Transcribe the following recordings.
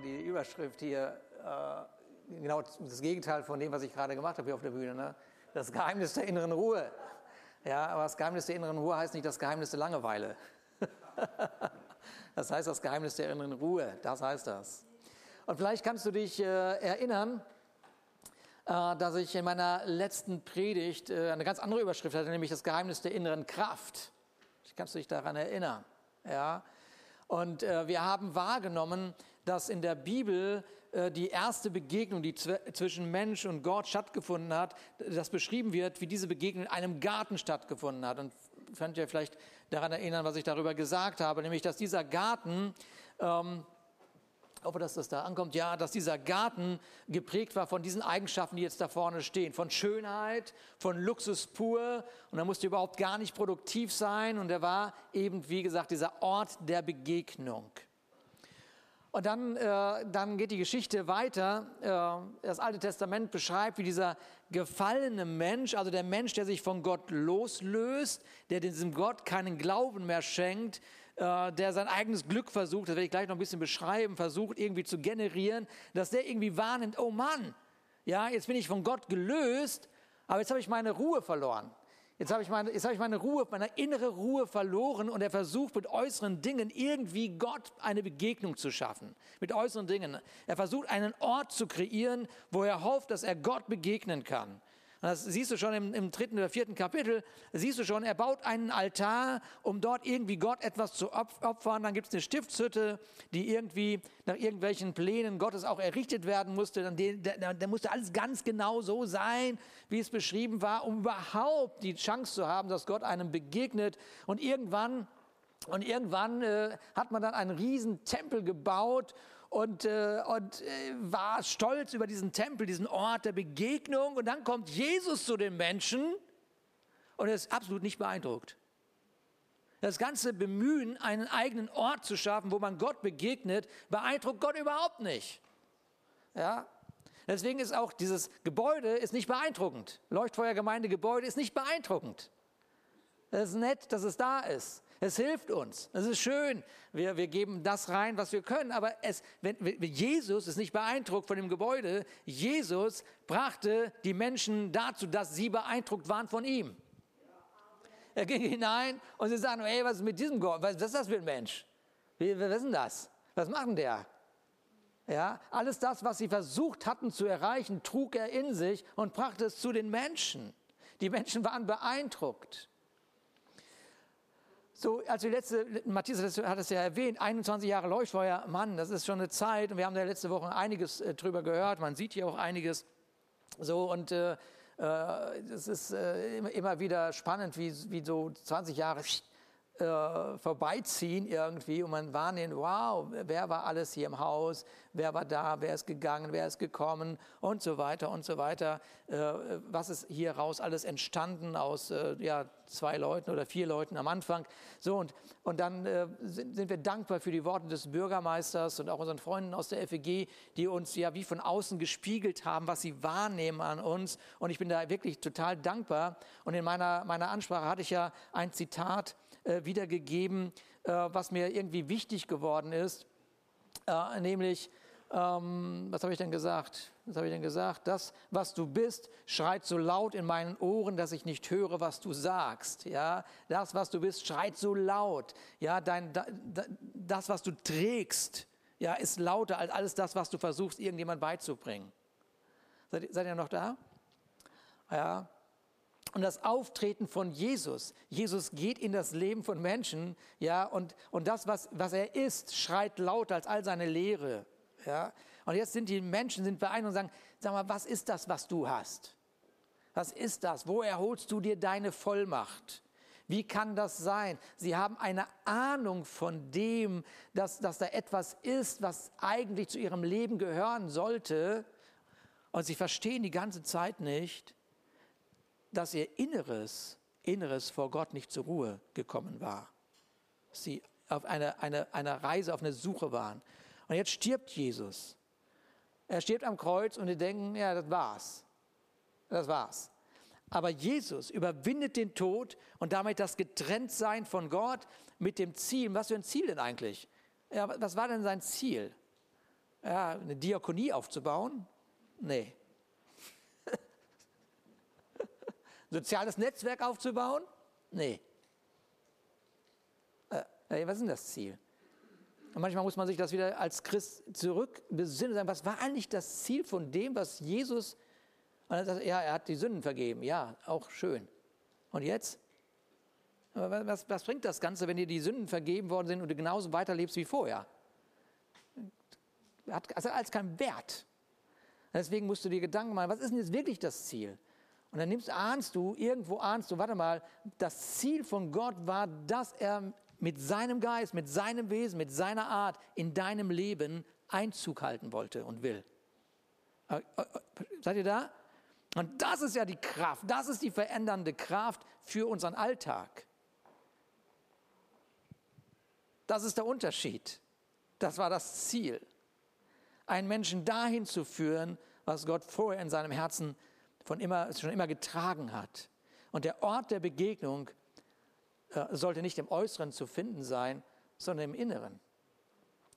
die Überschrift hier äh, genau das Gegenteil von dem, was ich gerade gemacht habe hier auf der Bühne. Ne? Das Geheimnis der inneren Ruhe. Ja, aber das Geheimnis der inneren Ruhe heißt nicht das Geheimnis der Langeweile. das heißt das Geheimnis der inneren Ruhe. Das heißt das. Und vielleicht kannst du dich äh, erinnern, äh, dass ich in meiner letzten Predigt äh, eine ganz andere Überschrift hatte, nämlich das Geheimnis der inneren Kraft. Kannst du dich daran erinnern? Ja. Und äh, wir haben wahrgenommen, dass in der Bibel äh, die erste Begegnung, die zwischen Mensch und Gott stattgefunden hat, das beschrieben wird, wie diese Begegnung in einem Garten stattgefunden hat. Und könnt ihr vielleicht daran erinnern, was ich darüber gesagt habe, nämlich dass dieser Garten ähm, hoffe, dass das da ankommt, ja, dass dieser Garten geprägt war von diesen Eigenschaften, die jetzt da vorne stehen. Von Schönheit, von Luxus pur. Und er musste überhaupt gar nicht produktiv sein. Und er war eben, wie gesagt, dieser Ort der Begegnung. Und dann, äh, dann geht die Geschichte weiter. Äh, das Alte Testament beschreibt, wie dieser gefallene Mensch, also der Mensch, der sich von Gott loslöst, der diesem Gott keinen Glauben mehr schenkt, äh, der sein eigenes Glück versucht, das werde ich gleich noch ein bisschen beschreiben, versucht irgendwie zu generieren, dass der irgendwie wahrnimmt, oh Mann, ja, jetzt bin ich von Gott gelöst, aber jetzt habe ich meine Ruhe verloren. Jetzt habe ich, meine, jetzt habe ich meine Ruhe, meine innere Ruhe verloren und er versucht mit äußeren Dingen irgendwie Gott eine Begegnung zu schaffen. Mit äußeren Dingen. Er versucht einen Ort zu kreieren, wo er hofft, dass er Gott begegnen kann. Das siehst du schon im, im, dritten oder vierten Kapitel, siehst du schon, er baut einen Altar, um dort irgendwie Gott etwas zu opfern. Dann gibt es eine Stiftshütte, die irgendwie nach irgendwelchen Plänen Gottes auch errichtet werden musste. Dann da, da musste alles ganz genau so sein, wie es beschrieben war, um überhaupt die Chance zu haben, dass Gott einem begegnet. Und irgendwann und irgendwann äh, hat man dann einen riesen Tempel gebaut und, äh, und äh, war stolz über diesen Tempel, diesen Ort der Begegnung. Und dann kommt Jesus zu den Menschen und er ist absolut nicht beeindruckt. Das ganze Bemühen, einen eigenen Ort zu schaffen, wo man Gott begegnet, beeindruckt Gott überhaupt nicht. Ja? Deswegen ist auch dieses Gebäude ist nicht beeindruckend. Leuchtfeuergemeindegebäude ist nicht beeindruckend. Es ist nett, dass es da ist. Es hilft uns. Es ist schön. Wir, wir geben das rein, was wir können. Aber es, wenn, Jesus ist nicht beeindruckt von dem Gebäude. Jesus brachte die Menschen dazu, dass sie beeindruckt waren von ihm. Er ging hinein und sie sagen, hey, was ist mit diesem Gott? Was, ist das für ein Mensch? Was ist denn das? Was macht der? Ja, alles das, was sie versucht hatten zu erreichen, trug er in sich und brachte es zu den Menschen. Die Menschen waren beeindruckt. So, als die letzte, Matthias hat es ja erwähnt, 21 Jahre Leuchtfeuer, Mann, das ist schon eine Zeit und wir haben da letzte Woche einiges äh, drüber gehört, man sieht hier auch einiges. So, und äh, äh es ist äh, immer, immer wieder spannend, wie, wie so 20 Jahre äh, vorbeiziehen irgendwie und man wahrnimmt, wow, wer war alles hier im Haus, wer war da, wer ist gegangen, wer ist gekommen und so weiter und so weiter. Äh, was ist hier raus alles entstanden aus äh, ja, zwei Leuten oder vier Leuten am Anfang. So und, und dann äh, sind, sind wir dankbar für die Worte des Bürgermeisters und auch unseren Freunden aus der FEG, die uns ja wie von außen gespiegelt haben, was sie wahrnehmen an uns. Und ich bin da wirklich total dankbar. Und in meiner, meiner Ansprache hatte ich ja ein Zitat, äh, wiedergegeben, äh, was mir irgendwie wichtig geworden ist, äh, nämlich, ähm, was habe ich denn gesagt? Was habe ich denn gesagt? Das, was du bist, schreit so laut in meinen Ohren, dass ich nicht höre, was du sagst. Ja, das, was du bist, schreit so laut. Ja, dein, da, das, was du trägst, ja, ist lauter als alles das, was du versuchst, irgendjemand beizubringen. Seid, seid ihr noch da? Ja, und das Auftreten von Jesus. Jesus geht in das Leben von Menschen, ja, und, und das, was, was er ist, schreit lauter als all seine Lehre, ja. Und jetzt sind die Menschen, sind beeindruckt und sagen, sag mal, was ist das, was du hast? Was ist das? Wo erholst du dir deine Vollmacht? Wie kann das sein? Sie haben eine Ahnung von dem, dass, dass da etwas ist, was eigentlich zu ihrem Leben gehören sollte. Und sie verstehen die ganze Zeit nicht, dass ihr Inneres, Inneres vor Gott nicht zur Ruhe gekommen war. Sie auf einer eine, eine Reise, auf eine Suche waren. Und jetzt stirbt Jesus. Er stirbt am Kreuz und die denken, ja, das war's. Das war's. Aber Jesus überwindet den Tod und damit das Getrenntsein von Gott mit dem Ziel. Was für ein Ziel denn eigentlich? Ja, was war denn sein Ziel? Ja, eine Diakonie aufzubauen? Nee. Soziales Netzwerk aufzubauen? Nee. Äh, was ist denn das Ziel? Und manchmal muss man sich das wieder als Christ zurück besinnen und sagen, was war eigentlich das Ziel von dem, was Jesus, und er sagt, ja, er hat die Sünden vergeben, ja, auch schön. Und jetzt? Was, was bringt das Ganze, wenn dir die Sünden vergeben worden sind und du genauso weiterlebst wie vorher? Hat also als keinen Wert. Deswegen musst du dir Gedanken machen, was ist denn jetzt wirklich das Ziel? Und dann nimmst, ahnst du, irgendwo ahnst du, warte mal, das Ziel von Gott war, dass er mit seinem Geist, mit seinem Wesen, mit seiner Art in deinem Leben Einzug halten wollte und will. Äh, äh, seid ihr da? Und das ist ja die Kraft, das ist die verändernde Kraft für unseren Alltag. Das ist der Unterschied. Das war das Ziel. Einen Menschen dahin zu führen, was Gott vorher in seinem Herzen von immer, schon immer getragen hat. Und der Ort der Begegnung äh, sollte nicht im Äußeren zu finden sein, sondern im Inneren.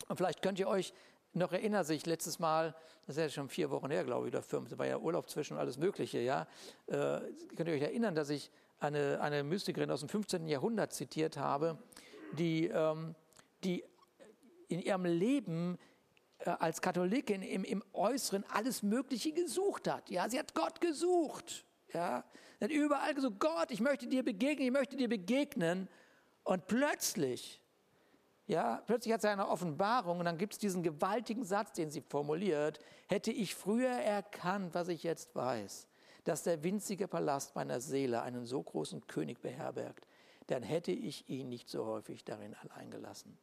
Und vielleicht könnt ihr euch noch erinnern, sich letztes Mal, das ist ja schon vier Wochen her, glaube ich, oder fünf, da war ja Urlaub zwischen und alles Mögliche, ja. Äh, könnt ihr euch erinnern, dass ich eine, eine Mystikerin aus dem 15. Jahrhundert zitiert habe, die, ähm, die in ihrem Leben äh, als Katholikin im, im Äußeren alles Mögliche gesucht hat. Ja, sie hat Gott gesucht. Ja, hat überall gesagt, Gott, ich möchte dir begegnen, ich möchte dir begegnen. Und plötzlich, ja, plötzlich hat sie eine Offenbarung und dann gibt es diesen gewaltigen Satz, den sie formuliert. Hätte ich früher erkannt, was ich jetzt weiß, dass der winzige Palast meiner Seele einen so großen König beherbergt, dann hätte ich ihn nicht so häufig darin allein gelassen.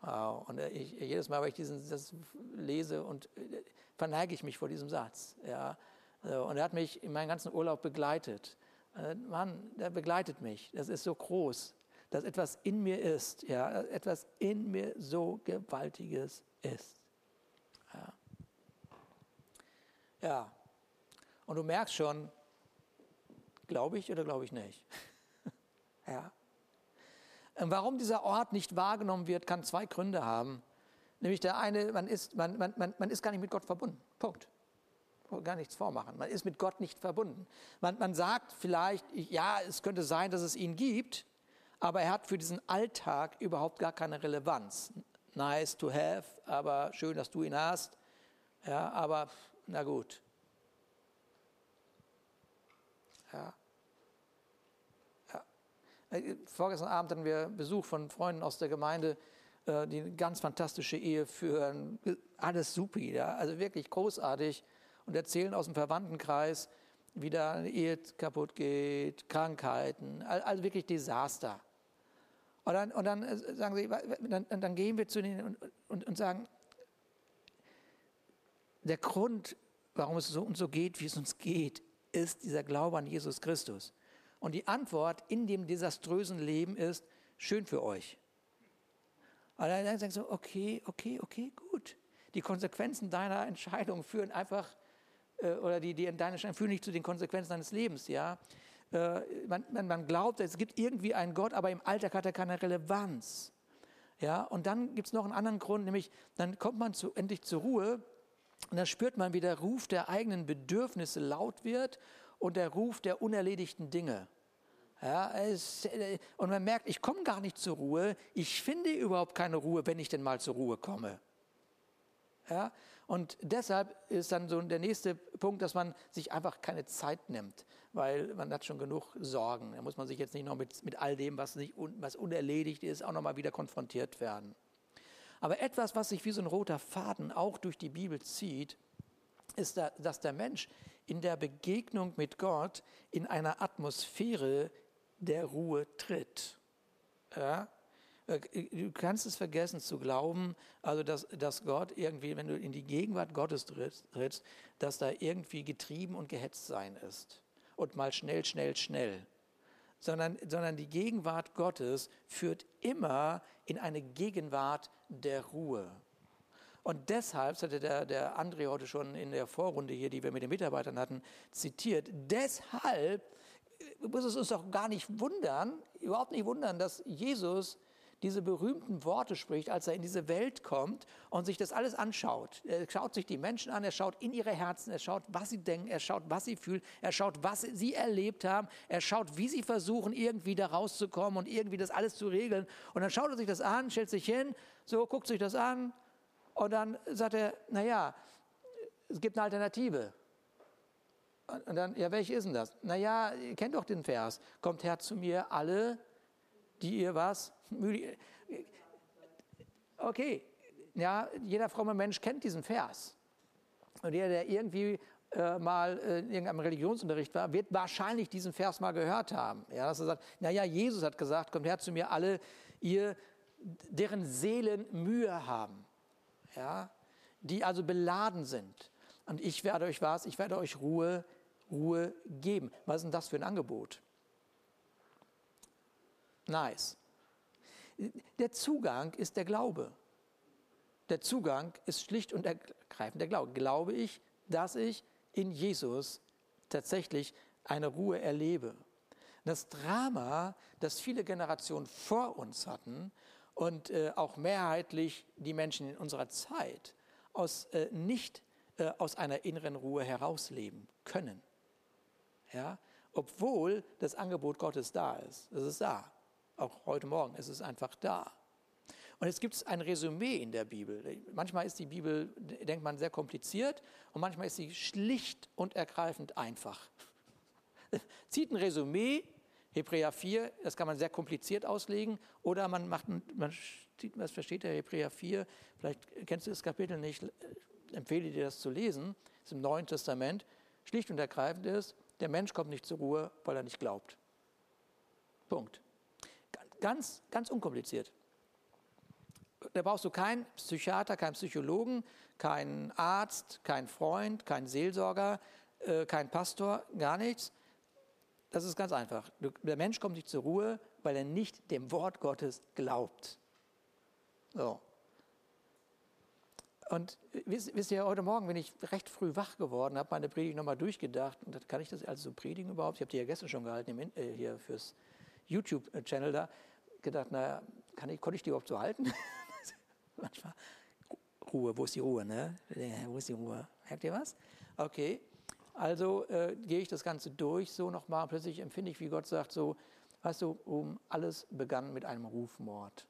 Wow. Und ich, jedes Mal, wenn ich diesen das lese, und äh, verneige ich mich vor diesem Satz. Ja. Und er hat mich in meinen ganzen Urlaub begleitet. Äh, Mann, der begleitet mich. Das ist so groß, dass etwas in mir ist, ja, etwas in mir so Gewaltiges ist. Ja. ja. Und du merkst schon, glaube ich oder glaube ich nicht? ja. Und warum dieser Ort nicht wahrgenommen wird, kann zwei Gründe haben. Nämlich der eine, man ist, man, man, man ist gar nicht mit Gott verbunden. Punkt gar nichts vormachen. Man ist mit Gott nicht verbunden. Man, man sagt vielleicht, ja, es könnte sein, dass es ihn gibt, aber er hat für diesen Alltag überhaupt gar keine Relevanz. Nice to have, aber schön, dass du ihn hast. Ja, aber na gut. Ja. ja. Äh, vorgestern Abend hatten wir Besuch von Freunden aus der Gemeinde, äh, die eine ganz fantastische Ehe führen. Alles supi, ja, also wirklich großartig und erzählen aus dem Verwandtenkreis, wie da eine Ehe kaputt geht, Krankheiten, also wirklich Desaster. Und dann, und dann äh, sagen sie, dann, dann, gehen wir zu denen und, und, und, sagen, der Grund, warum es so uns so geht, wie es uns geht, ist dieser Glaube an Jesus Christus. Und die Antwort in dem desaströsen Leben ist, schön für euch. Und dann sagen sie, okay, okay, okay, gut. Die Konsequenzen deiner Entscheidung führen einfach äh, oder die, die in deiner Entscheidung führen nicht zu den Konsequenzen deines Lebens, ja. Äh, man, man, man glaubt, es gibt irgendwie einen Gott, aber im Alltag hat er keine Relevanz. Ja, und dann gibt es noch einen anderen Grund, nämlich dann kommt man zu, endlich zur Ruhe und dann spürt man, wie der Ruf der eigenen Bedürfnisse laut wird und der Ruf der unerledigten Dinge. Ja, es, äh, und man merkt, ich komme gar nicht zur Ruhe, ich finde überhaupt keine Ruhe, wenn ich denn mal zur Ruhe komme. Ja, und deshalb ist dann so der nächste Punkt, dass man sich einfach keine Zeit nimmt, weil man hat schon genug Sorgen. Da muss man sich jetzt nicht noch mit, mit all dem, was, nicht, was unerledigt ist, auch noch mal wieder konfrontiert werden. Aber etwas, was sich wie so ein roter Faden auch durch die Bibel zieht, ist, dass der Mensch in der Begegnung mit Gott in einer Atmosphäre der Ruhe tritt. Ja? Äh, du kannst es vergessen zu glauben, also dass, dass Gott irgendwie, wenn du in die Gegenwart Gottes trittst, dass da irgendwie getrieben und gehetzt sein ist. Und mal schnell, schnell, schnell. Sondern, sondern die Gegenwart Gottes führt immer in eine Gegenwart der Ruhe. Und deshalb, das hatte der, der André heute schon in der Vorrunde hier, die wir mit den Mitarbeitern hatten, zitiert, deshalb muss es uns doch gar nicht wundern, überhaupt nicht wundern, dass Jesus diese berühmten Worte spricht, als er in diese Welt kommt und sich das alles anschaut. Er schaut sich die Menschen an, er schaut in ihre Herzen, er schaut, was sie denken, er schaut, was sie fühlen, er schaut, was sie erlebt haben, er schaut, wie sie versuchen, irgendwie da rauszukommen und irgendwie das alles zu regeln. Und dann schaut er sich das an, stellt sich hin, so guckt sich das an und dann sagt er, naja, es gibt eine Alternative. Und dann, ja, welche ist denn das? Naja, ihr kennt doch den Vers. Kommt her zu mir alle, die ihr was? Okay, ja, jeder fromme Mensch kennt diesen Vers. Und jeder, der irgendwie äh, mal in irgendeinem Religionsunterricht war, wird wahrscheinlich diesen Vers mal gehört haben. Ja, dass er sagt, naja, Jesus hat gesagt, kommt her zu mir alle, ihr, deren Seelen Mühe haben. Ja, die also beladen sind. Und ich werde euch was, ich werde euch Ruhe, Ruhe geben. Was ist denn das für ein Angebot? Nice. Der Zugang ist der Glaube. Der Zugang ist schlicht und ergreifend der Glaube. Glaube ich, dass ich in Jesus tatsächlich eine Ruhe erlebe. Das Drama, das viele Generationen vor uns hatten und äh, auch mehrheitlich die Menschen in unserer Zeit aus, äh, nicht äh, aus einer inneren Ruhe herausleben können. Ja? Obwohl das Angebot Gottes da ist. Es ist da. Auch heute Morgen ist es einfach da. Und jetzt gibt es ein Resümee in der Bibel. Manchmal ist die Bibel, denkt man, sehr kompliziert und manchmal ist sie schlicht und ergreifend einfach. Zieht ein Resümee, Hebräer 4, das kann man sehr kompliziert auslegen, oder man macht, man sieht, was versteht der Hebräer 4, vielleicht kennst du das Kapitel nicht, empfehle dir das zu lesen, das ist im Neuen Testament, schlicht und ergreifend ist, der Mensch kommt nicht zur Ruhe, weil er nicht glaubt. Punkt. Ganz, ganz unkompliziert. Da brauchst du keinen Psychiater, keinen Psychologen, keinen Arzt, keinen Freund, keinen Seelsorger, äh, keinen Pastor, gar nichts. Das ist ganz einfach. Der Mensch kommt nicht zur Ruhe, weil er nicht dem Wort Gottes glaubt. So. Und wisst, wisst, ihr, heute Morgen bin ich recht früh wach geworden, habe meine Predigt nochmal durchgedacht. Und kann ich das also so predigen überhaupt? Ich habe die ja gestern schon gehalten, im, äh, hier fürs YouTube-Channel da gedacht, naja, kann ich, konnte ich die überhaupt so halten? Manchmal, Ruhe, wo ist die Ruhe, ne? Wo ist die Ruhe? Merkt ihr was? Okay, also äh, gehe ich das Ganze durch, so nochmal, plötzlich empfinde ich, wie Gott sagt, so, weißt du, um, alles begann mit einem Rufmord.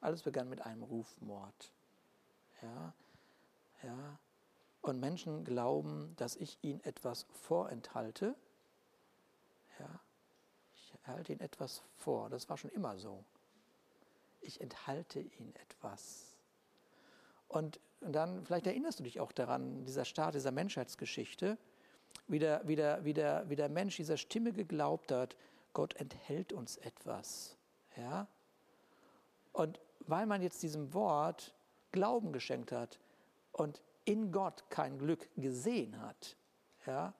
Alles begann mit einem Rufmord. Ja, ja. Und Menschen glauben, dass ich ihnen etwas vorenthalte. Ja, halte ihnen etwas vor. Das war schon immer so. Ich enthalte ihnen etwas. Und, dann, vielleicht erinnerst du dich auch daran, dieser Start dieser Menschheitsgeschichte, wie der, wie, der, wie, der, wie der Mensch dieser Stimme geglaubt hat, Gott enthält uns etwas. Ja? Und weil man jetzt diesem Wort Glauben geschenkt hat und in Gott kein Glück gesehen hat, ja,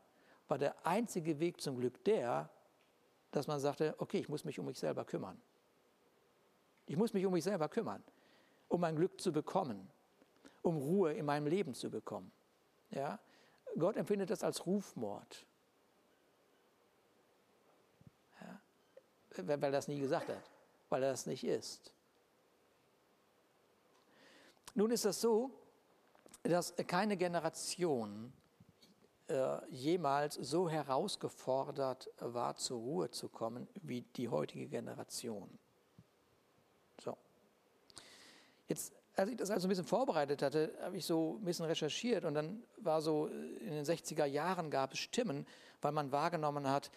war der einzige Weg zum Glück der, dass man sagte, okay, ich muss mich um mich selber kümmern. Ich muss mich um mich selber kümmern, um mein Glück zu bekommen, um Ruhe in meinem Leben zu bekommen. Ja? Gott empfindet das als Rufmord. Ja? Weil er das nie gesagt hat, weil er das nicht ist. Nun ist es so, dass keine Generation jemals so herausgefordert war, zur Ruhe zu kommen, wie die heutige Generation. So. Jetzt, als ich das also ein bisschen vorbereitet hatte, habe ich so ein bisschen recherchiert und dann war so, in den 60er Jahren gab es Stimmen, weil man wahrgenommen hat,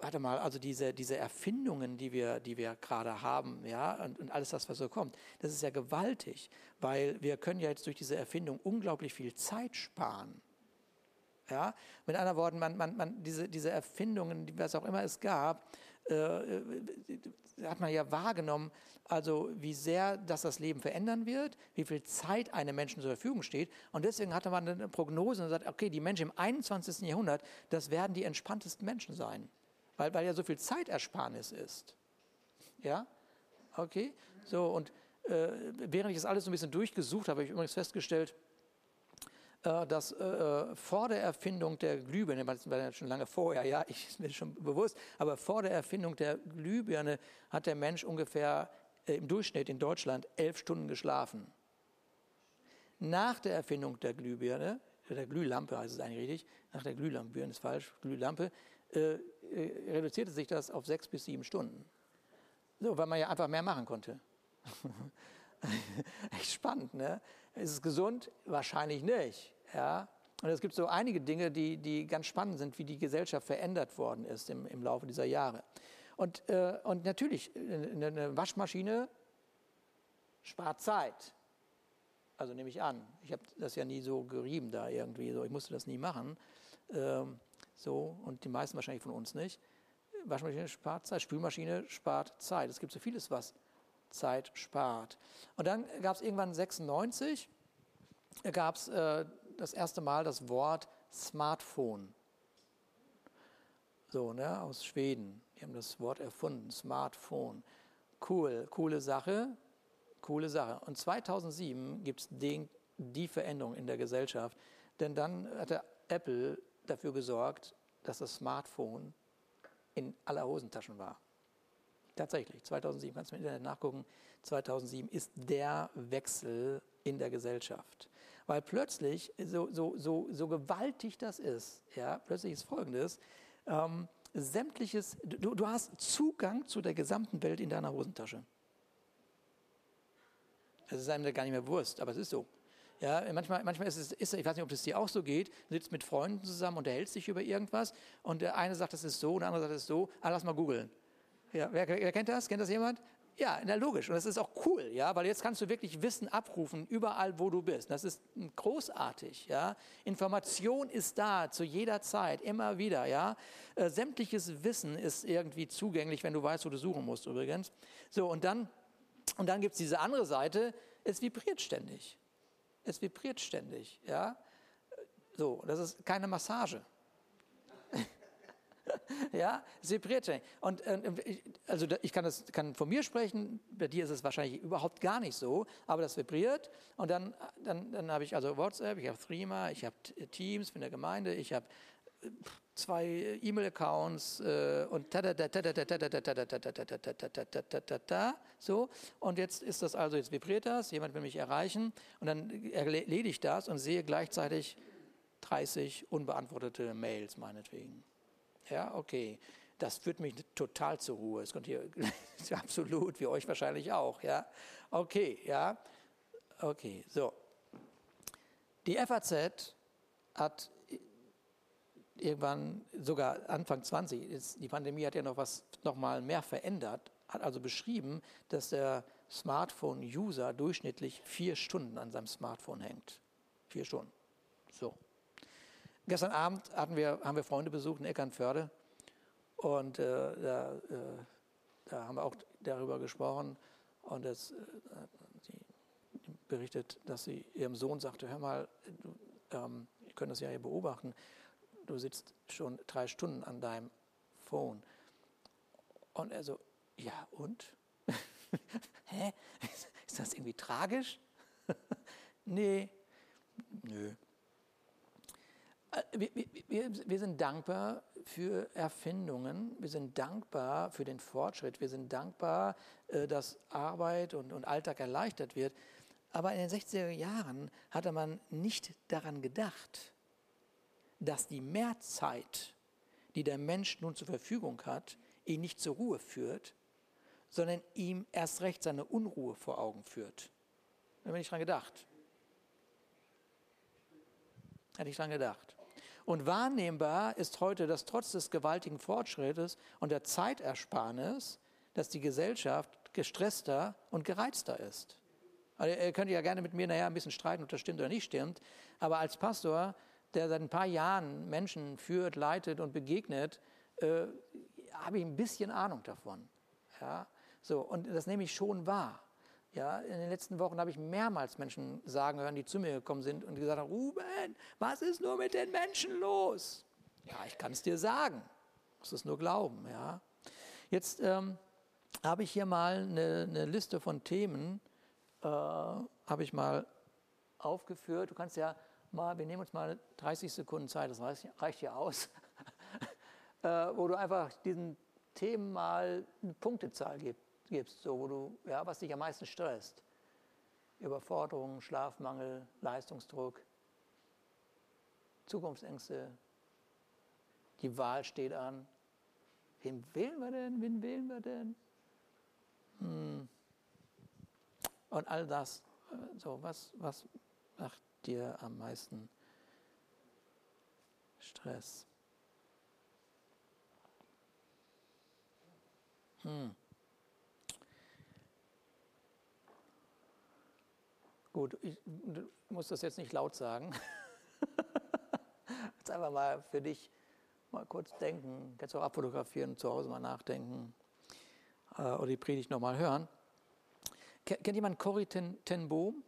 warte mal, also diese, diese Erfindungen, die wir, die wir gerade haben, ja, und, und, alles das, was so kommt, das ist ja gewaltig, weil wir können ja jetzt durch diese Erfindung unglaublich viel Zeit sparen. Ja? Mit anderen Worten, man, man, man, diese, diese Erfindungen, was auch immer es gab, äh, äh, hat man ja wahrgenommen, also wie sehr das das Leben verändern wird, wie viel Zeit einem Menschen zur Verfügung steht. Und deswegen hatte man eine Prognose und sagt, okay, die Menschen im 21. Jahrhundert, das werden die entspanntesten Menschen sein, weil, weil ja so viel Zeitersparnis ist. Ja, okay, so und äh, während ich das alles so ein bisschen durchgesucht habe, habe ich übrigens festgestellt, dass äh, vor der Erfindung der Glühbirne, das war ja schon lange vorher, ja, ich bin schon bewusst, aber vor der Erfindung der Glühbirne hat der Mensch ungefähr äh, im Durchschnitt in Deutschland elf Stunden geschlafen. Nach der Erfindung der Glühbirne, der Glühlampe heißt es eigentlich richtig, nach der Glühlampe, Birne ist falsch, Glühlampe, äh, äh, reduzierte sich das auf sechs bis sieben Stunden. So, weil man ja einfach mehr machen konnte. Echt spannend, ne? Ist es gesund? Wahrscheinlich nicht. Ja? Und es gibt so einige Dinge, die, die ganz spannend sind, wie die Gesellschaft verändert worden ist im, im Laufe dieser Jahre. Und, äh, und natürlich, eine Waschmaschine spart Zeit. Also nehme ich an. Ich habe das ja nie so gerieben da irgendwie. So. Ich musste das nie machen. Ähm, so, und die meisten wahrscheinlich von uns nicht. Waschmaschine spart Zeit, Spülmaschine spart Zeit. Es gibt so vieles, was Zeit spart. Und dann gab es irgendwann 96, gab es äh, das erste Mal das Wort Smartphone. So, ne, aus Schweden. Die haben das Wort erfunden, Smartphone. Cool, coole Sache, coole Sache. Und 2007 gibt es die Veränderung in der Gesellschaft, denn dann hatte Apple dafür gesorgt, dass das Smartphone in aller Hosentaschen war. Tatsächlich, 2007, kannst du im Internet nachgucken, 2007 ist der Wechsel in der Gesellschaft. Weil plötzlich, so, so, so, so gewaltig das ist, ja, plötzlich ist Folgendes, ähm, sämtliches, du, du hast Zugang zu der gesamten Welt in deiner Hosentasche. Das ist einem gar nicht mehr Wurst, aber es ist so. Ja, manchmal, manchmal ist es, ist, ich weiß nicht, ob es dir auch so geht, sitzt mit Freunden zusammen, unterhältst dich über irgendwas und der eine sagt, das ist so, und der andere sagt, das ist so, ah, lass mal googeln. Ja, wer, wer, kennt das? Kennt das jemand? Ja, na logisch. Und das ist auch cool, ja, weil jetzt kannst du wirklich Wissen abrufen, überall, wo du bist. Das ist großartig, ja. Information ist da zu jeder Zeit, immer wieder, ja. Äh, sämtliches Wissen ist irgendwie zugänglich, wenn du weißt, wo du suchen musst, übrigens. So, und dann, und dann gibt es diese andere Seite, es vibriert ständig. Es vibriert ständig, ja. So, das ist keine Massage. Ja, ständig. Und äh, also ich kann, das, kann von mir sprechen, bei dir ist es wahrscheinlich überhaupt gar nicht so, aber das vibriert und dann, dann, dann habe ich also WhatsApp, ich habe Threema, ich habe Teams von der Gemeinde, ich habe zwei E-Mail-Accounts und so und jetzt ist das also jetzt vibriert das jemand will mich erreichen und dann erledige ich das und sehe gleichzeitig 30 unbeantwortete Mails meinetwegen ja okay das führt mich total zur Ruhe es kommt hier absolut wie euch wahrscheinlich auch ja okay ja okay so die FAZ hat irgendwann sogar Anfang 20, ist, die Pandemie hat ja noch was noch mal mehr verändert, hat also beschrieben, dass der Smartphone-User durchschnittlich vier Stunden an seinem Smartphone hängt. Vier Stunden. So. Gestern Abend hatten wir, haben wir Freunde besucht in Eckernförde und äh, da, äh, da, haben wir auch darüber gesprochen und das, äh, sie berichtet, dass sie ihrem Sohn sagte, hör mal, du, ähm, ich könnte das ja hier beobachten, du sitzt schon drei Stunden an deinem Phone. Und er so, ja und? Hä? Ist das irgendwie tragisch? nee, nö. Äh, wir, wir, sind dankbar für Erfindungen, wir sind dankbar für den Fortschritt, wir sind dankbar, äh, dass Arbeit und, und Alltag erleichtert wird. Aber in den 60er Jahren hatte man nicht daran gedacht, dass die Mehrzeit, die der Mensch nun zur Verfügung hat, ihn nicht zur Ruhe führt, sondern ihm erst recht seine Unruhe vor Augen führt. Da habe ich dran gedacht. Hätte ich dran gedacht. Und wahrnehmbar ist heute, dass trotz des gewaltigen Fortschrittes und der Zeitersparnis, dass die Gesellschaft gestresster und gereizter ist. Also ihr könnt ja gerne mit mir nachher ein bisschen streiten, ob das stimmt oder nicht stimmt. Aber als Pastor der seit ein paar Jahren Menschen führt, leitet und begegnet, äh, habe ich ein bisschen Ahnung davon. Ja? So, und das nehme ich schon wahr. Ja, in den letzten Wochen habe ich mehrmals Menschen sagen hören, die zu mir gekommen sind und gesagt haben, Ruben, was ist nur mit den Menschen los? Ja, ich kann es dir sagen. Du musst es nur glauben. Ja. Jetzt ähm, habe ich hier mal eine, eine Liste von Themen, äh, habe ich mal aufgeführt. Du kannst ja mal, wir nehmen uns mal 30 Sekunden Zeit, das reicht ja aus, äh, wo du einfach diesen Themen mal eine Punktezahl gibst, so wo du, ja, was dich am meisten stresst. Überforderung, Schlafmangel, Leistungsdruck, Zukunftsängste, die Wahl steht an. Wen wählen wir denn? Wen wählen wir denn? Hm. Und all das, äh, so, was, was macht dir am meisten Stress? Hm. Gut, ich muss das jetzt nicht laut sagen. jetzt einfach mal für dich mal kurz denken. Kannst auch abfotografieren, zu Hause mal nachdenken äh, oder die Predigt nochmal hören. Kennt jemand Corrie ten, ten Boom?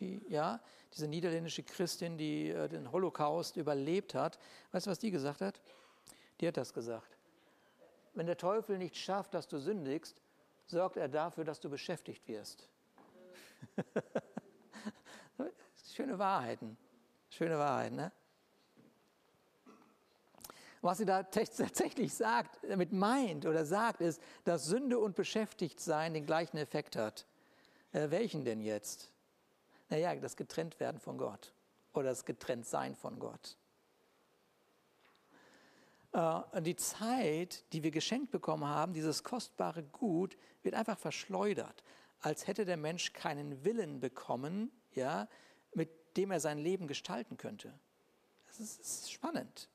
Die, ja, diese niederländische Christin, die äh, den Holocaust überlebt hat. Weißt du, was die gesagt hat? Die hat das gesagt. Wenn der Teufel nicht schafft, dass du sündigst, sorgt er dafür, dass du beschäftigt wirst. Schöne Wahrheiten. Schöne Wahrheiten, ne? Was sie da tatsächlich sagt, damit meint oder sagt, ist, dass Sünde und Beschäftigtsein den gleichen Effekt hat. Äh, welchen denn jetzt? Naja, das Getrenntwerden von Gott oder das Getrenntsein von Gott. Äh, die Zeit, die wir geschenkt bekommen haben, dieses kostbare Gut, wird einfach verschleudert, als hätte der Mensch keinen Willen bekommen, ja, mit dem er sein Leben gestalten könnte. Das ist, das ist spannend.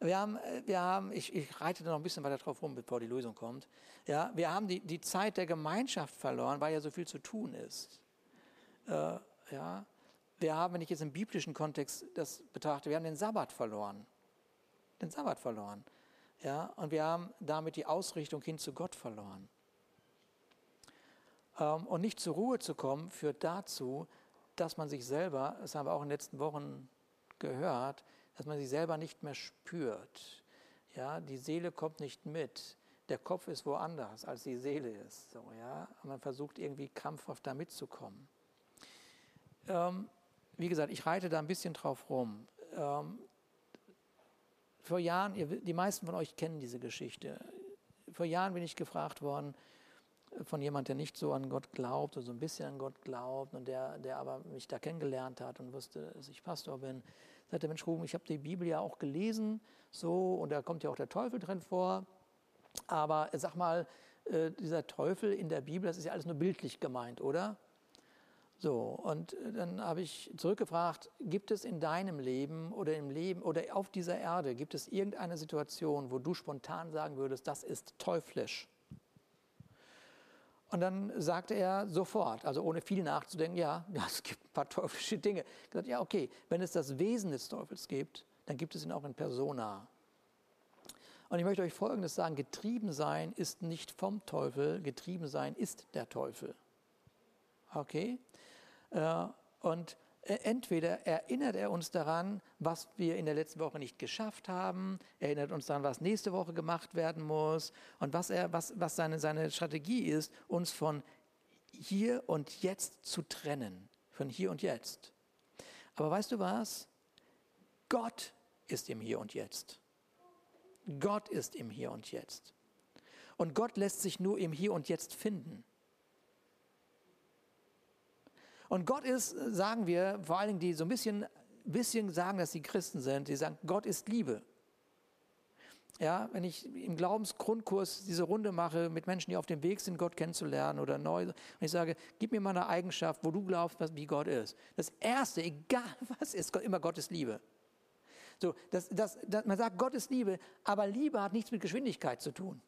Wir haben, äh, wir haben ich, ich reite da noch ein bisschen weiter drauf rum, bevor die Lösung kommt. Ja, wir haben die, die Zeit der Gemeinschaft verloren, weil ja so viel zu tun ist. Äh, ja, wir haben, wenn ich jetzt im biblischen Kontext das betrachte, wir haben den Sabbat verloren den Sabbat verloren. Ja, und wir haben damit die Ausrichtung hin zu Gott verloren. Ähm, und nicht zur Ruhe zu kommen, führt dazu, dass man sich selber, das haben wir auch in den letzten Wochen gehört, dass man sich selber nicht mehr spürt. Ja, die Seele kommt nicht mit. Der Kopf ist woanders, als die Seele ist. So, ja? Und man versucht irgendwie krampfhaft da mitzukommen. Ähm, wie gesagt, ich reite da ein bisschen drauf rum. Ähm, vor Jahren, die meisten von euch kennen diese Geschichte. Vor Jahren bin ich gefragt worden von jemand, der nicht so an Gott glaubt oder so ein bisschen an Gott glaubt und der, der aber mich da kennengelernt hat und wusste, dass ich Pastor bin. Sagte, Mensch, Ruben, ich habe die Bibel ja auch gelesen, so, und da kommt ja auch der Teufel drin vor. Aber sag mal, äh, dieser Teufel in der Bibel, das ist ja alles nur bildlich gemeint, oder? So, und äh, dann habe ich zurückgefragt, gibt es in deinem Leben oder im Leben oder auf dieser Erde, gibt es irgendeine Situation, wo du spontan sagen würdest, das ist teuflisch? Und dann sagte er sofort, also ohne viel nachzudenken, ja, es gibt ein paar teuflische Dinge. Ich gesagt, ja, okay, wenn es das Wesen des Teufels gibt, dann gibt es ihn auch in Persona. Und ich möchte euch Folgendes sagen, getrieben sein ist nicht vom Teufel, getrieben sein ist der Teufel. Okay? Äh, und entweder erinnert er uns daran, was wir in der letzten Woche nicht geschafft haben, erinnert uns daran, was nächste Woche gemacht werden muss und was, er, was, was seine, seine Strategie ist, uns von hier und jetzt zu trennen. Von hier und jetzt. Aber weißt du was? Gott ist im Hier und Jetzt. Gott ist im Hier und Jetzt. Und Gott lässt sich nur im Hier und Jetzt finden. Und Gott ist, sagen wir, vor allen Dingen die so ein bisschen, bisschen sagen, dass sie Christen sind, die sagen, Gott ist Liebe. Ja, wenn ich im Glaubensgrundkurs diese Runde mache mit Menschen, die auf dem Weg sind, Gott kennenzulernen oder neu, und ich sage, gib mir mal eine Eigenschaft, wo du glaubst, wie Gott ist. Das Erste, egal was ist, immer Gott ist Liebe. So, das, das, das, man sagt, Gott ist Liebe, aber Liebe hat nichts mit Geschwindigkeit zu tun.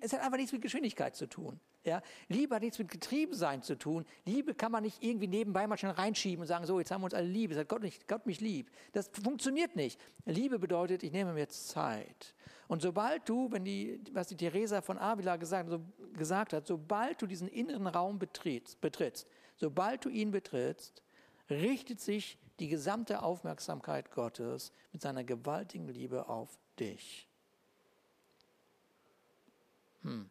Es hat einfach nichts mit Geschwindigkeit zu tun. Ja? Liebe hat nichts mit Getriebensein zu tun. Liebe kann man nicht irgendwie nebenbei mal schnell reinschieben und sagen, so, jetzt haben wir uns alle lieb. Es hat Gott, nicht, Gott mich lieb. Das funktioniert nicht. Liebe bedeutet, ich nehme mir Zeit. Und sobald du, wenn die, was die Theresa von Avila gesagt, so, gesagt hat, sobald du diesen inneren Raum betrittst, betrittst, sobald du ihn betrittst, richtet sich die gesamte Aufmerksamkeit Gottes mit seiner gewaltigen Liebe auf dich. Hm.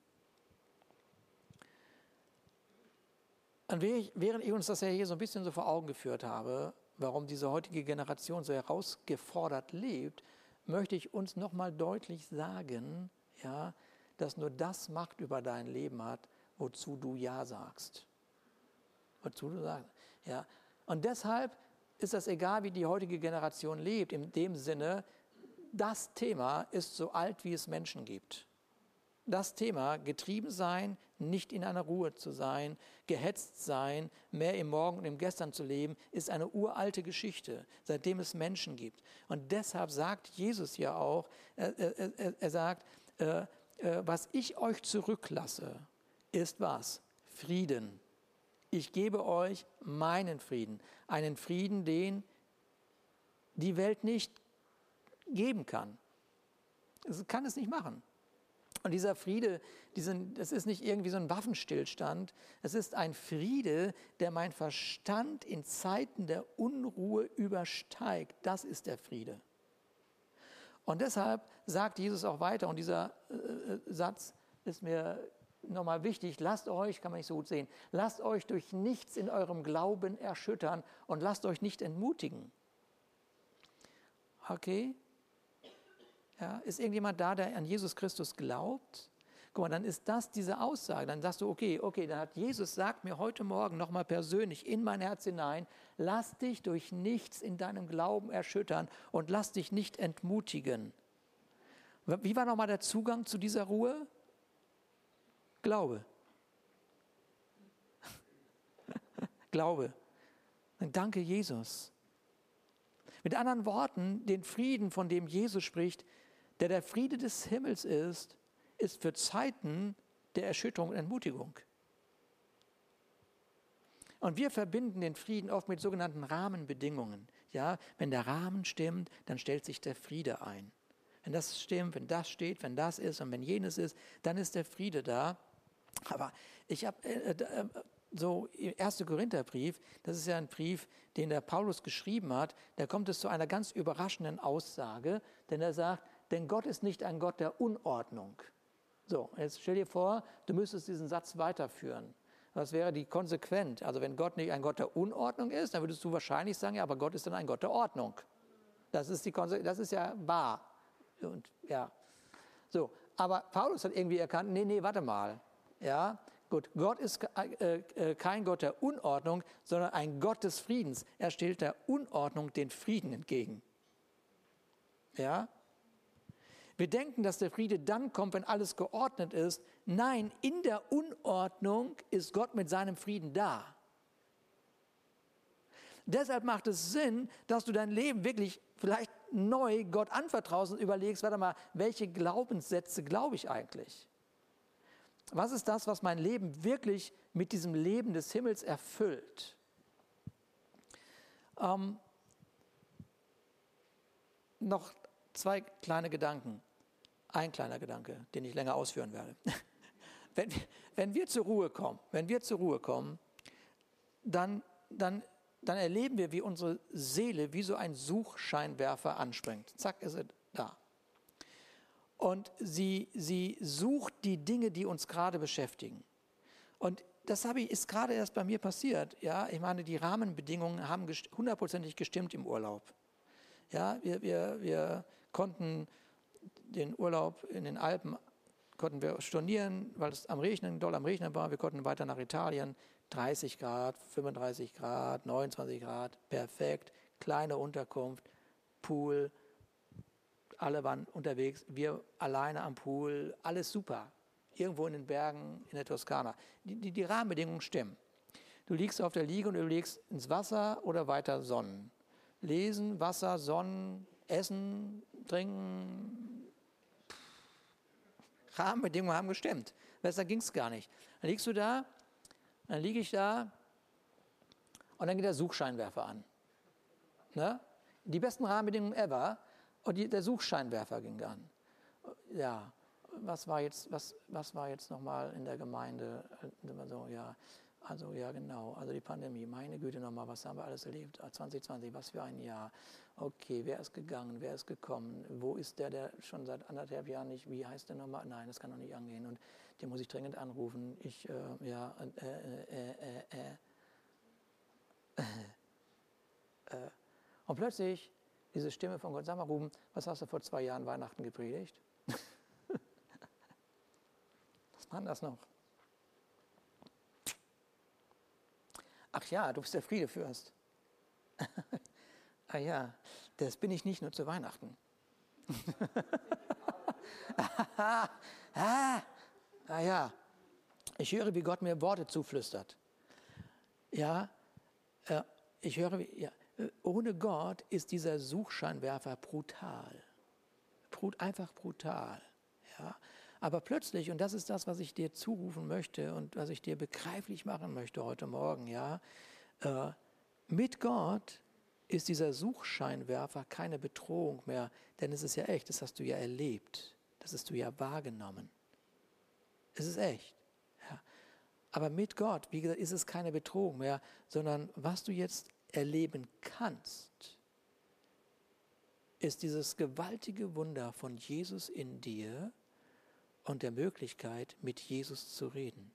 Und während ich uns das ja hier so ein bisschen so vor Augen geführt habe, warum diese heutige Generation so herausgefordert lebt, möchte ich uns nochmal deutlich sagen, ja, dass nur das Macht über dein Leben hat, wozu du Ja sagst. Wozu du sagst. Ja. Und deshalb ist das egal, wie die heutige Generation lebt, in dem Sinne, das Thema ist so alt, wie es Menschen gibt. Das Thema, getrieben sein, nicht in einer Ruhe zu sein, gehetzt sein, mehr im Morgen und im Gestern zu leben, ist eine uralte Geschichte, seitdem es Menschen gibt. Und deshalb sagt Jesus ja auch, er, er, er sagt, äh, äh, was ich euch zurücklasse, ist was? Frieden. Ich gebe euch meinen Frieden, einen Frieden, den die Welt nicht geben kann. Es kann es nicht machen. Und dieser Friede, diesen, das ist nicht irgendwie so ein Waffenstillstand, es ist ein Friede, der mein Verstand in Zeiten der Unruhe übersteigt. Das ist der Friede. Und deshalb sagt Jesus auch weiter, und dieser äh, äh Satz ist mir nochmal wichtig, lasst euch, kann man nicht so gut sehen, lasst euch durch nichts in eurem Glauben erschüttern und lasst euch nicht entmutigen. Okay? Ja, ist irgendjemand da, der an Jesus Christus glaubt? Guck mal, dann ist das diese Aussage. Dann sagst du, okay, okay, dann hat Jesus sagt mir heute Morgen nochmal persönlich in mein Herz hinein, lass dich durch nichts in deinem Glauben erschüttern und lass dich nicht entmutigen. Wie war nochmal der Zugang zu dieser Ruhe? Glaube. Glaube. Danke, Jesus. Mit anderen Worten, den Frieden, von dem Jesus spricht, der der Friede des Himmels ist, ist für Zeiten der Erschütterung und Entmutigung. Und wir verbinden den Frieden oft mit sogenannten Rahmenbedingungen. Ja, wenn der Rahmen stimmt, dann stellt sich der Friede ein. Wenn das stimmt, wenn das steht, wenn das ist und wenn jenes ist, dann ist der Friede da. Aber ich habe äh, äh, so 1. Korintherbrief, das ist ja ein Brief, den der Paulus geschrieben hat, da kommt es zu einer ganz überraschenden Aussage, denn er sagt, denn Gott ist nicht ein Gott der Unordnung. So, jetzt stell dir vor, du müsstest diesen Satz weiterführen. Was wäre die konsequent? Also wenn Gott nicht ein Gott der Unordnung ist, dann würdest du wahrscheinlich sagen, ja, aber Gott ist dann ein Gott der Ordnung. Das ist, die das ist ja wahr. Und, ja. So, aber Paulus hat irgendwie erkannt, nee, nee, warte mal. Ja, gut, Gott ist äh, äh, kein Gott der Unordnung, sondern ein Gott des Friedens. Er stellt der Unordnung den Frieden entgegen. Ja, wir denken, dass der Friede dann kommt, wenn alles geordnet ist. Nein, in der Unordnung ist Gott mit seinem Frieden da. Deshalb macht es Sinn, dass du dein Leben wirklich vielleicht neu Gott anvertraust und überlegst, warte mal, welche Glaubenssätze glaube ich eigentlich? Was ist das, was mein Leben wirklich mit diesem Leben des Himmels erfüllt? Ähm, noch zwei kleine Gedanken. Ein kleiner Gedanke, den ich länger ausführen werde. Wenn wenn wir zur Ruhe kommen, wenn wir zur Ruhe kommen, dann, dann, dann erleben wir, wie unsere Seele wie so ein Suchscheinwerfer anspringt. Zack, ist sie da. Und sie, sie sucht die Dinge, die uns gerade beschäftigen. Und das habe ich, ist gerade erst bei mir passiert. Ja, ich meine, die Rahmenbedingungen haben hundertprozentig gestimmt im Urlaub. Ja, wir, wir, wir konnten den Urlaub in den Alpen konnten wir stornieren, weil es am Regnen, doll am Regnen war. Wir konnten weiter nach Italien. 30 Grad, 35 Grad, 29 Grad, perfekt. Kleine Unterkunft, Pool, alle waren unterwegs, wir alleine am Pool, alles super. Irgendwo in den Bergen in der Toskana. Die, die, die Rahmenbedingungen stimmen. Du liegst auf der Liege und überlegst, ins Wasser oder weiter Sonnen. Lesen, Wasser, Sonnen, Essen, Trinken, Rahmenbedingungen haben gestimmt. Besser ging es gar nicht. Dann liegst du da, dann liege ich da und dann geht der Suchscheinwerfer an. Ne? Die besten Rahmenbedingungen ever und die, der Suchscheinwerfer ging an. Ja, was war jetzt, was, was jetzt nochmal in der Gemeinde? So, ja, also ja, genau. Also die Pandemie, meine Güte nochmal, was haben wir alles erlebt? 2020, was für ein Jahr. Okay, wer ist gegangen, wer ist gekommen? Wo ist der, der schon seit anderthalb Jahren nicht, wie heißt der nochmal? Nein, das kann doch nicht angehen. Und den muss ich dringend anrufen. Ich, äh, ja, äh, äh, äh, äh. Und plötzlich diese Stimme von Gott, sag mal Ruben, was hast du vor zwei Jahren Weihnachten gepredigt? Was war das noch? Ach ja, du bist der Friedefürst. ah ja, das bin ich nicht nur zu Weihnachten. ah, ah ja, ich höre, wie Gott mir Worte zuflüstert. Ja, äh, ich höre, ja, ohne Gott ist dieser Suchscheinwerfer brutal. Brut, einfach brutal. Ja. Aber plötzlich, und das ist das, was ich dir zurufen möchte und was ich dir begreiflich machen möchte heute Morgen, ja, äh, mit Gott ist dieser Suchscheinwerfer keine Bedrohung mehr, denn es ist ja echt, das hast du ja erlebt, das hast du ja wahrgenommen. Es ist echt. Ja. Aber mit Gott, wie gesagt, ist es keine Bedrohung mehr, sondern was du jetzt erleben kannst, ist dieses gewaltige Wunder von Jesus in dir und der Möglichkeit, mit Jesus zu reden.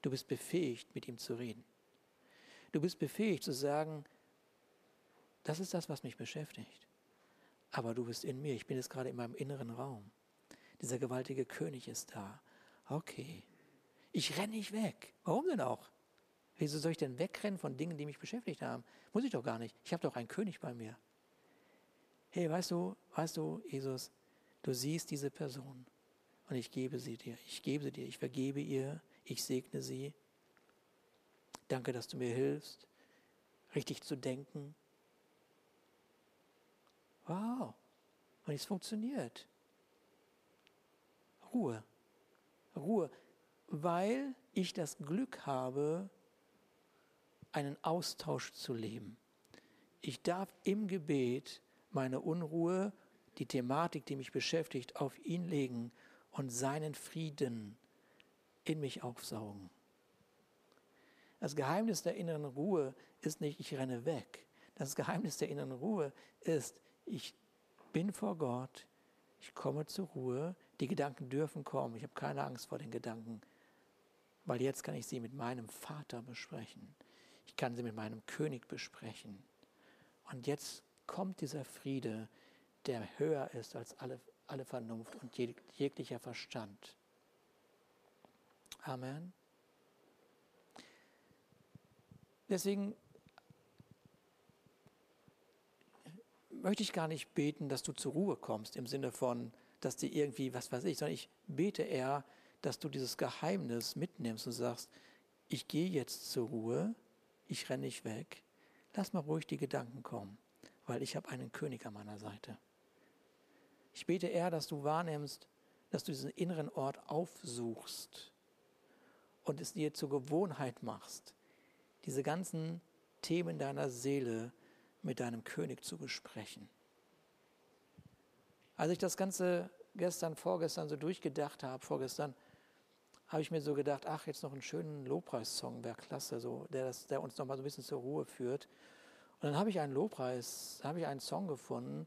Du bist befähigt, mit ihm zu reden. Du bist befähigt zu sagen, das ist das, was mich beschäftigt. Aber du bist in mir, ich bin jetzt gerade in meinem inneren Raum. Dieser gewaltige König ist da. Okay, ich renne nicht weg. Warum denn auch? Wieso soll ich denn wegrennen von Dingen, die mich beschäftigt haben? Muss ich doch gar nicht. Ich habe doch einen König bei mir. Hey, weißt du, weißt du, Jesus, du siehst diese Person und ich gebe sie dir. Ich gebe sie dir. Ich vergebe ihr. Ich segne sie. Danke, dass du mir hilfst, richtig zu denken. Wow. Und es funktioniert. Ruhe. Ruhe. Weil ich das Glück habe, einen Austausch zu leben. Ich darf im Gebet meine Unruhe, die Thematik, die mich beschäftigt, auf ihn legen und seinen Frieden in mich aufsaugen. Das Geheimnis der inneren Ruhe ist nicht, ich renne weg. Das Geheimnis der inneren Ruhe ist, ich bin vor Gott, ich komme zur Ruhe, die Gedanken dürfen kommen, ich habe keine Angst vor den Gedanken, weil jetzt kann ich sie mit meinem Vater besprechen. Ich kann sie mit meinem König besprechen. Und jetzt kommt dieser Friede, der höher ist als alle, alle Vernunft und jeglicher Verstand. Amen. Deswegen möchte ich gar nicht beten, dass du zur Ruhe kommst, im Sinne von, dass dir irgendwie, was weiß ich, sondern ich bete eher, dass du dieses Geheimnis mitnimmst und sagst, ich gehe jetzt zur Ruhe, ich renne nicht weg, lass mal ruhig die Gedanken kommen, weil ich habe einen König an meiner Seite. Ich bete eher, dass du wahrnimmst, dass du diesen inneren Ort aufsuchst und es dir zur Gewohnheit machst, diese ganzen Themen deiner Seele mit deinem König zu besprechen. Als ich das Ganze gestern, vorgestern so durchgedacht habe, vorgestern, habe ich mir so gedacht, ach, jetzt noch einen schönen Lobpreissong wäre klasse, so, der, das, der uns noch mal so ein bisschen zur Ruhe führt. Und dann habe ich einen Lobpreis, habe ich einen Song gefunden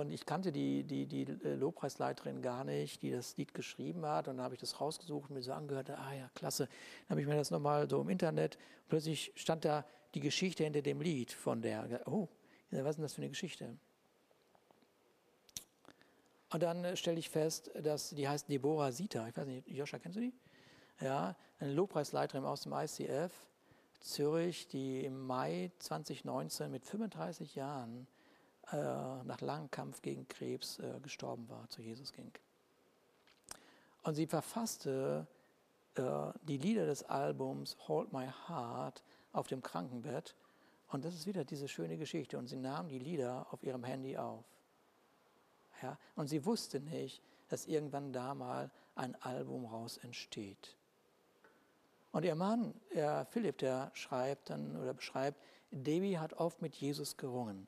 und ich kannte die, die, die Lobpreisleiterin gar nicht, die das Lied geschrieben hat. Und dann habe ich das rausgesucht und mir so angehört, ah ja, klasse. Dann habe ich mir das nochmal so im Internet, plötzlich stand da die Geschichte hinter dem Lied von der, oh, was ist denn das für eine Geschichte? Und dann äh, stelle ich fest, dass die heißt Deborah Sita. Ich weiß nicht, Joscha, kennst du die? Ja, eine Lobpreisleiterin aus dem ICF Zürich, die im Mai 2019 mit 35 Jahren äh, nach langem Kampf gegen Krebs äh, gestorben war, zu Jesus ging. Und sie verfasste äh, die Lieder des Albums Hold My Heart auf dem Krankenbett. Und das ist wieder diese schöne Geschichte. Und sie nahm die Lieder auf ihrem Handy auf. Ja? Und sie wusste nicht, dass irgendwann da mal ein Album raus entsteht. Und ihr Mann, der Philipp, der schreibt dann oder beschreibt, Debbie hat oft mit Jesus gerungen,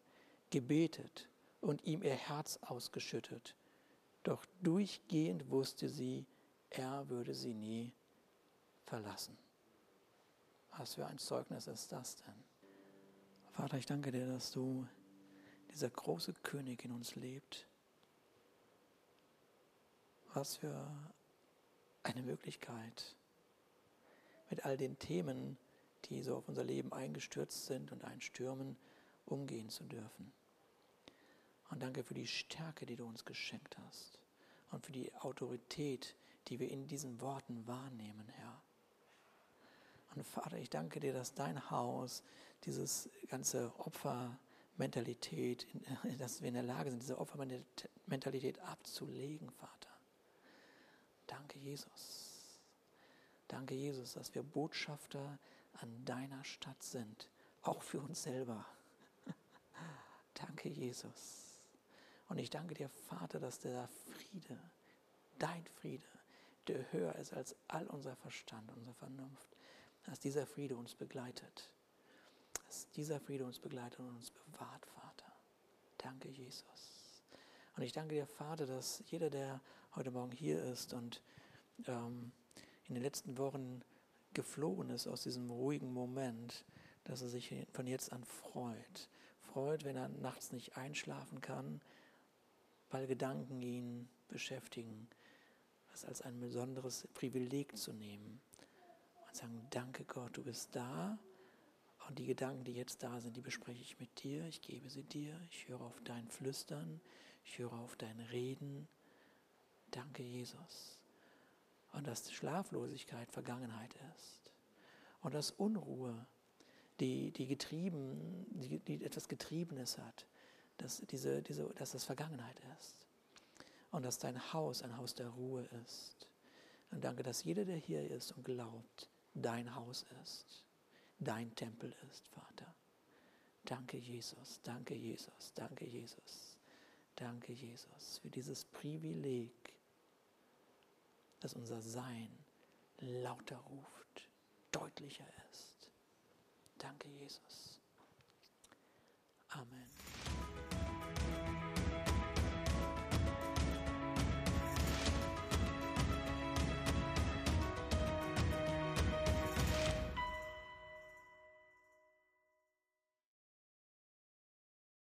gebetet und ihm ihr Herz ausgeschüttet. Doch durchgehend wusste sie, er würde sie nie verlassen. Was für ein Zeugnis ist das denn? Vater, ich danke dir, dass du, dieser große König in uns lebt, was für eine Möglichkeit, mit all den Themen, die so auf unser Leben eingestürzt sind und einstürmen, umgehen zu dürfen. Und danke für die Stärke, die du uns geschenkt hast und für die Autorität, die wir in diesen Worten wahrnehmen, Herr. Und Vater, ich danke dir, dass dein Haus dieses ganze Opfermentalität, dass wir in der Lage sind, diese Opfermentalität abzulegen, Vater. Danke, Jesus. Danke, Jesus, dass wir Botschafter an deiner Stadt sind, auch für uns selber. danke, Jesus. Und ich danke dir, Vater, dass der Friede, dein Friede, der höher ist als all unser Verstand, unsere Vernunft, dass dieser Friede uns begleitet. Dass dieser Friede uns begleitet und uns bewahrt, Vater. Danke, Jesus. Und ich danke dir, Vater, dass jeder, der heute Morgen hier ist und ähm, in den letzten Wochen geflogen ist aus diesem ruhigen Moment, dass er sich von jetzt an freut. Freut, wenn er nachts nicht einschlafen kann, weil Gedanken ihn beschäftigen, das als ein besonderes Privileg zu nehmen und sagen, danke Gott, du bist da. Und die Gedanken, die jetzt da sind, die bespreche ich mit dir, ich gebe sie dir, ich höre auf dein Flüstern, ich höre auf dein Reden. Danke Jesus. Und dass Schlaflosigkeit Vergangenheit ist. Und dass Unruhe, die, die getrieben, die, die etwas Getriebenes hat, dass, diese, diese, dass das Vergangenheit ist und dass dein Haus ein Haus der Ruhe ist. Und danke, dass jeder, der hier ist und glaubt, dein Haus ist, dein Tempel ist, Vater. Danke, Jesus, danke, Jesus, danke, Jesus, danke, Jesus, für dieses Privileg, dass unser Sein lauter ruft, deutlicher ist. Danke, Jesus. Amen.